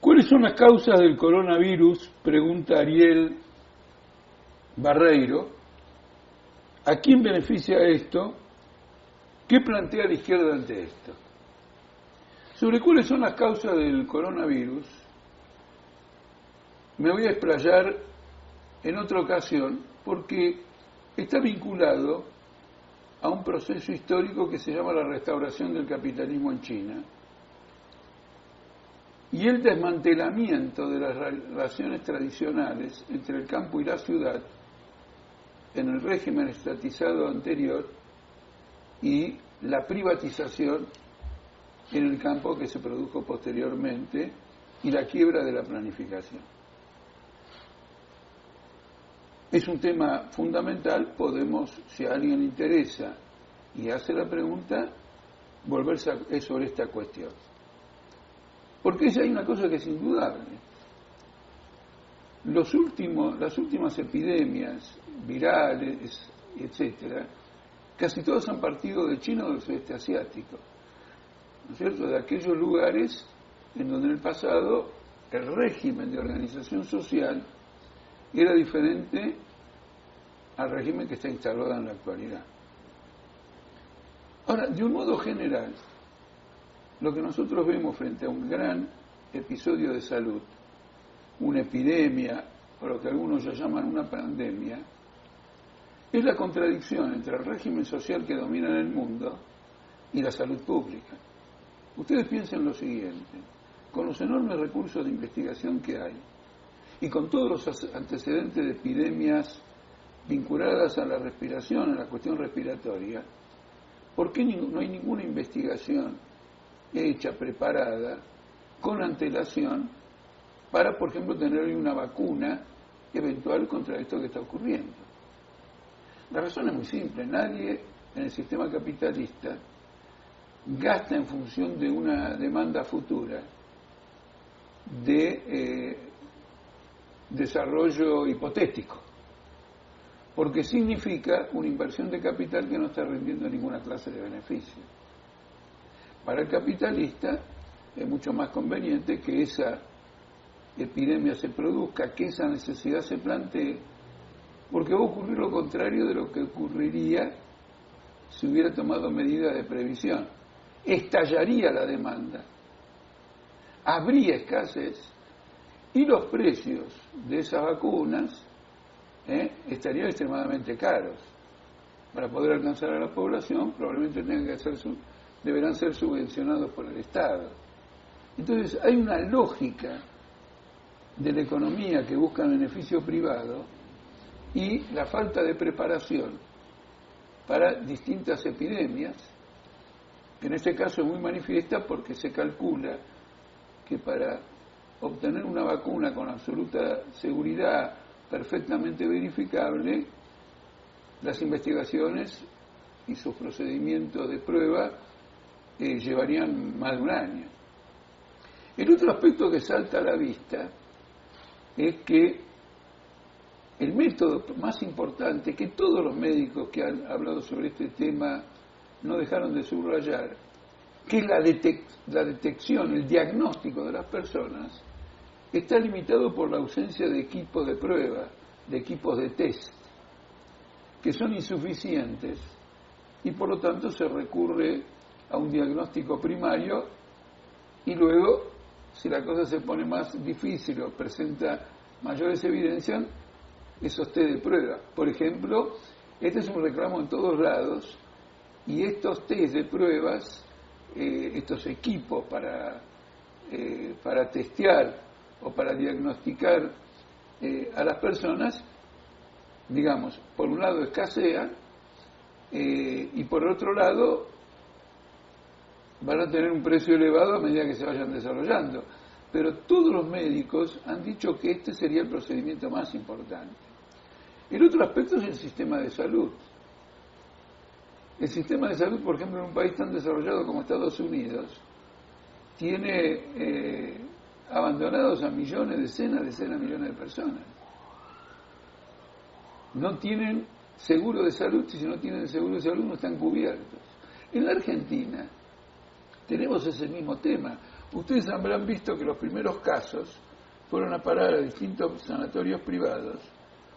¿Cuáles son las causas del coronavirus? Pregunta Ariel Barreiro. ¿A quién beneficia esto? ¿Qué plantea la izquierda ante esto? Sobre cuáles son las causas del coronavirus, me voy a explayar en otra ocasión porque está vinculado a un proceso histórico que se llama la restauración del capitalismo en China y el desmantelamiento de las relaciones tradicionales entre el campo y la ciudad en el régimen estatizado anterior y la privatización en el campo que se produjo posteriormente y la quiebra de la planificación. Es un tema fundamental, podemos, si a alguien le interesa y hace la pregunta, volverse a, sobre esta cuestión. Porque hay una cosa que es indudable. Los últimos, las últimas epidemias virales, etcétera, casi todas han partido de China o del sudeste asiático. ¿No es cierto? De aquellos lugares en donde en el pasado el régimen de organización social era diferente al régimen que está instalado en la actualidad. Ahora, de un modo general, lo que nosotros vemos frente a un gran episodio de salud, una epidemia, o lo que algunos ya llaman una pandemia, es la contradicción entre el régimen social que domina en el mundo y la salud pública. Ustedes piensen lo siguiente, con los enormes recursos de investigación que hay y con todos los antecedentes de epidemias vinculadas a la respiración, a la cuestión respiratoria, ¿por qué no hay ninguna investigación hecha, preparada, con antelación, para, por ejemplo, tener una vacuna eventual contra esto que está ocurriendo? La razón es muy simple, nadie en el sistema capitalista gasta en función de una demanda futura de eh, desarrollo hipotético porque significa una inversión de capital que no está rendiendo ninguna clase de beneficio. Para el capitalista es mucho más conveniente que esa epidemia se produzca, que esa necesidad se plantee, porque va a ocurrir lo contrario de lo que ocurriría si hubiera tomado medidas de previsión. Estallaría la demanda, habría escasez y los precios de esas vacunas ¿eh? estarían extremadamente caros. Para poder alcanzar a la población probablemente tengan que ser deberán ser subvencionados por el Estado. Entonces hay una lógica de la economía que busca beneficio privado y la falta de preparación para distintas epidemias, que en este caso es muy manifiesta porque se calcula que para obtener una vacuna con absoluta seguridad perfectamente verificable, las investigaciones y sus procedimientos de prueba llevarían más de un año. El otro aspecto que salta a la vista es que el método más importante que todos los médicos que han hablado sobre este tema no dejaron de subrayar, que es la, la detección, el diagnóstico de las personas, está limitado por la ausencia de equipos de prueba, de equipos de test, que son insuficientes y por lo tanto se recurre a un diagnóstico primario y luego, si la cosa se pone más difícil o presenta mayores evidencias, esos test de prueba. Por ejemplo, este es un reclamo en todos lados y estos test de pruebas, eh, estos equipos para, eh, para testear o para diagnosticar eh, a las personas, digamos, por un lado escasean eh, y por otro lado van a tener un precio elevado a medida que se vayan desarrollando. Pero todos los médicos han dicho que este sería el procedimiento más importante. El otro aspecto es el sistema de salud. El sistema de salud, por ejemplo, en un país tan desarrollado como Estados Unidos, tiene eh, abandonados a millones, decenas, decenas de millones de personas. No tienen seguro de salud, si no tienen seguro de salud no están cubiertos. En la Argentina tenemos ese mismo tema. ustedes habrán visto que los primeros casos fueron a parar a distintos sanatorios privados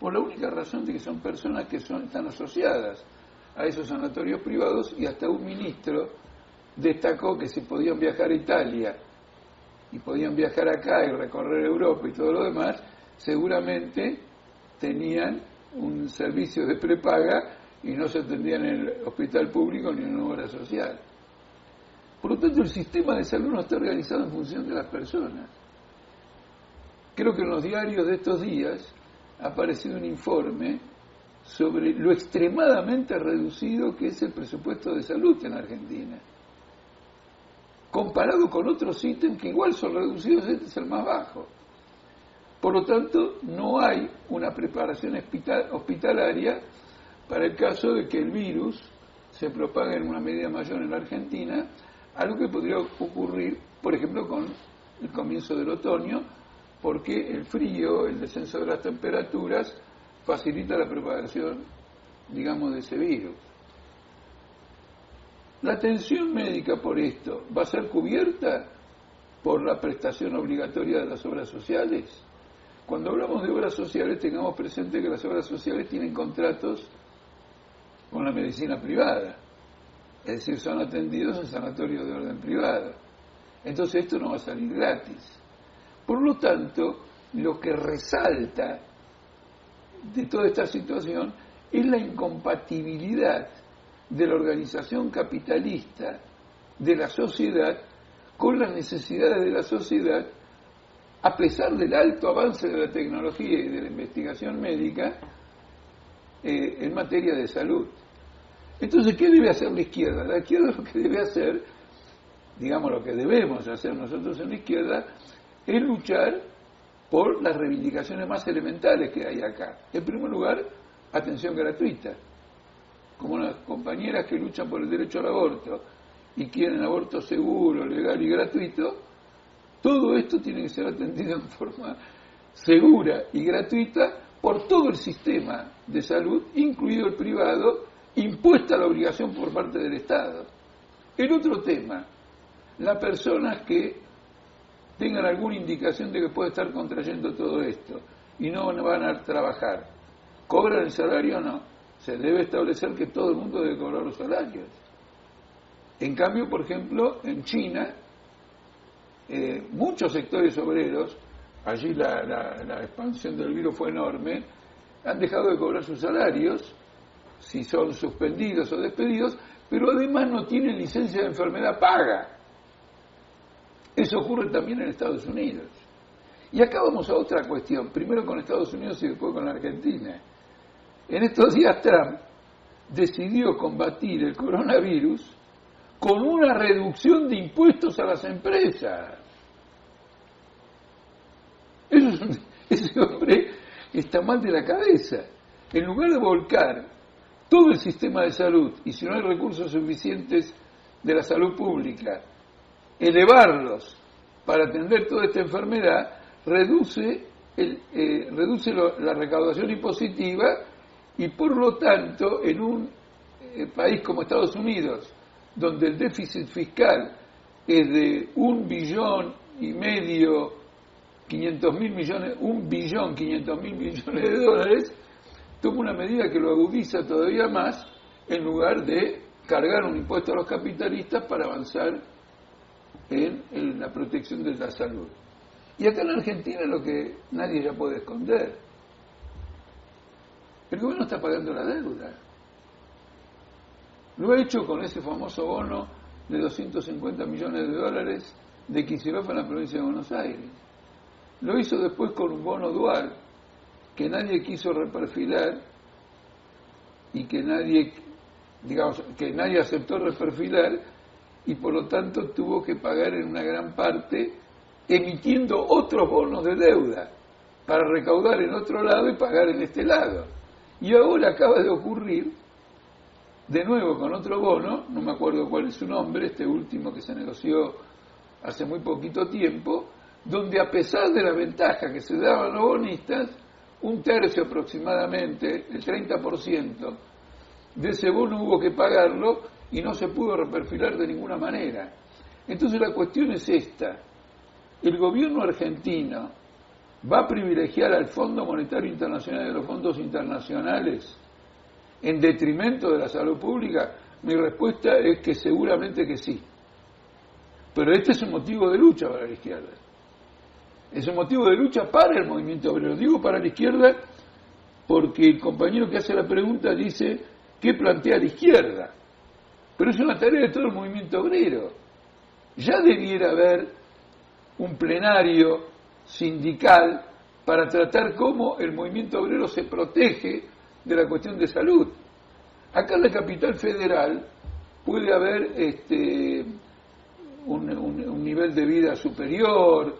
por la única razón de que son personas que son, están asociadas a esos sanatorios privados y hasta un ministro destacó que si podían viajar a Italia y podían viajar acá y recorrer Europa y todo lo demás, seguramente tenían un servicio de prepaga y no se atendían en el hospital público ni en una obra social. Por lo tanto, el sistema de salud no está organizado en función de las personas. Creo que en los diarios de estos días ha aparecido un informe sobre lo extremadamente reducido que es el presupuesto de salud en Argentina. Comparado con otros ítems que igual son reducidos, este es el más bajo. Por lo tanto, no hay una preparación hospitalaria para el caso de que el virus se propague en una medida mayor en la Argentina, algo que podría ocurrir, por ejemplo, con el comienzo del otoño, porque el frío, el descenso de las temperaturas, facilita la propagación, digamos, de ese virus. La atención médica por esto va a ser cubierta por la prestación obligatoria de las obras sociales. Cuando hablamos de obras sociales, tengamos presente que las obras sociales tienen contratos con la medicina privada, es decir, son atendidos en sanatorios de orden privado. Entonces esto no va a salir gratis. Por lo tanto, lo que resalta de toda esta situación es la incompatibilidad de la organización capitalista de la sociedad con las necesidades de la sociedad, a pesar del alto avance de la tecnología y de la investigación médica eh, en materia de salud. Entonces, ¿qué debe hacer la izquierda? La izquierda lo que debe hacer, digamos lo que debemos hacer nosotros en la izquierda, es luchar por las reivindicaciones más elementales que hay acá. En primer lugar, atención gratuita. Como las compañeras que luchan por el derecho al aborto y quieren aborto seguro, legal y gratuito, todo esto tiene que ser atendido en forma segura y gratuita por todo el sistema de salud, incluido el privado, impuesta la obligación por parte del Estado. El otro tema, las personas que tengan alguna indicación de que puede estar contrayendo todo esto y no van a trabajar, ¿cobran el salario o no? Se debe establecer que todo el mundo debe cobrar los salarios. En cambio, por ejemplo, en China, eh, muchos sectores obreros, allí la, la expansión del virus fue enorme, han dejado de cobrar sus salarios, si son suspendidos o despedidos, pero además no tienen licencia de enfermedad paga. Eso ocurre también en Estados Unidos. Y acá vamos a otra cuestión, primero con Estados Unidos y después con la Argentina. En estos días Trump decidió combatir el coronavirus con una reducción de impuestos a las empresas. ese hombre está mal de la cabeza. En lugar de volcar todo el sistema de salud y si no hay recursos suficientes de la salud pública elevarlos para atender toda esta enfermedad, reduce, el, eh, reduce la recaudación impositiva y por lo tanto en un eh, país como Estados Unidos, donde el déficit fiscal es de un billón y medio, 500 mil millones, un billón 500 mil millones de dólares, toma una medida que lo agudiza todavía más en lugar de cargar un impuesto a los capitalistas para avanzar en, la protección de la salud. Y acá en Argentina lo que nadie ya puede esconder. El gobierno está pagando la deuda. Lo ha hecho con ese famoso bono de 250 millones de dólares de Kicillof en la provincia de Buenos Aires. Lo hizo después con un bono dual que nadie quiso reperfilar y que nadie, digamos, que nadie aceptó reperfilar y por lo tanto tuvo que pagar en una gran parte emitiendo otros bonos de deuda para recaudar en otro lado y pagar en este lado. Y ahora acaba de ocurrir, de nuevo con otro bono, no me acuerdo cuál es su nombre, este último que se negoció hace muy poquito tiempo, donde a pesar de la ventaja que se daban los bonistas, un tercio aproximadamente, el 30% de ese bono hubo que pagarlo y no se pudo reperfilar de ninguna manera. Entonces la cuestión es esta. El gobierno argentino va a privilegiar al Fondo Monetario Internacional y los fondos internacionales en detrimento de la salud pública. Mi respuesta es que seguramente que sí. Pero este es un motivo de lucha para la izquierda. Es un motivo de lucha para el movimiento obrero. Digo para la izquierda porque el compañero que hace la pregunta dice qué plantea la izquierda. Pero es una tarea de todo el movimiento obrero. Ya debiera haber un plenario sindical para tratar cómo el movimiento obrero se protege de la cuestión de salud. Acá en la capital federal puede haber este, un, nivel de vida superior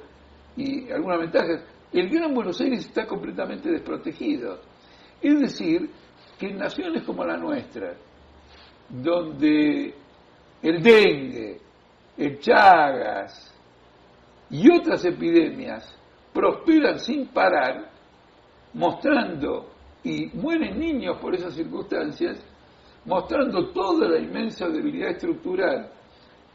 y algunas ventajas. El Gran Buenos Aires está completamente desprotegido. Es decir, que en naciones como la nuestra, donde el dengue, el chagas y otras epidemias prosperan sin parar, mostrando, y mueren niños por esas circunstancias, mostrando toda la inmensa debilidad estructural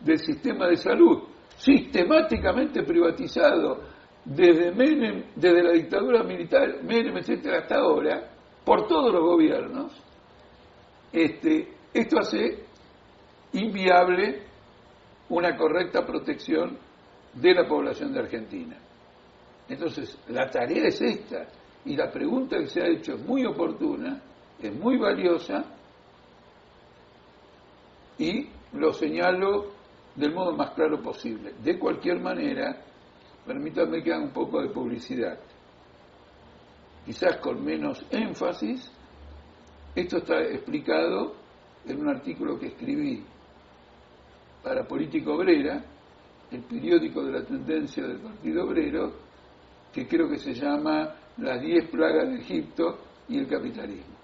del sistema de salud, sistemáticamente privatizado desde Menem, desde la dictadura militar, Menem, etcétera, hasta ahora, por todos los gobiernos, este, esto hace inviable una correcta protección de la población de Argentina. Entonces, la tarea es esta, y la pregunta que se ha hecho es muy oportuna, es muy valiosa, y lo señalo del modo más claro posible. De cualquier manera, permítanme que haga un poco de publicidad. Quizás con menos énfasis, esto está explicado en un artículo que escribí para Política Obrera, el periódico de la tendencia del Partido Obrero, que creo que se llama Las diez plagas de Egipto y el capitalismo.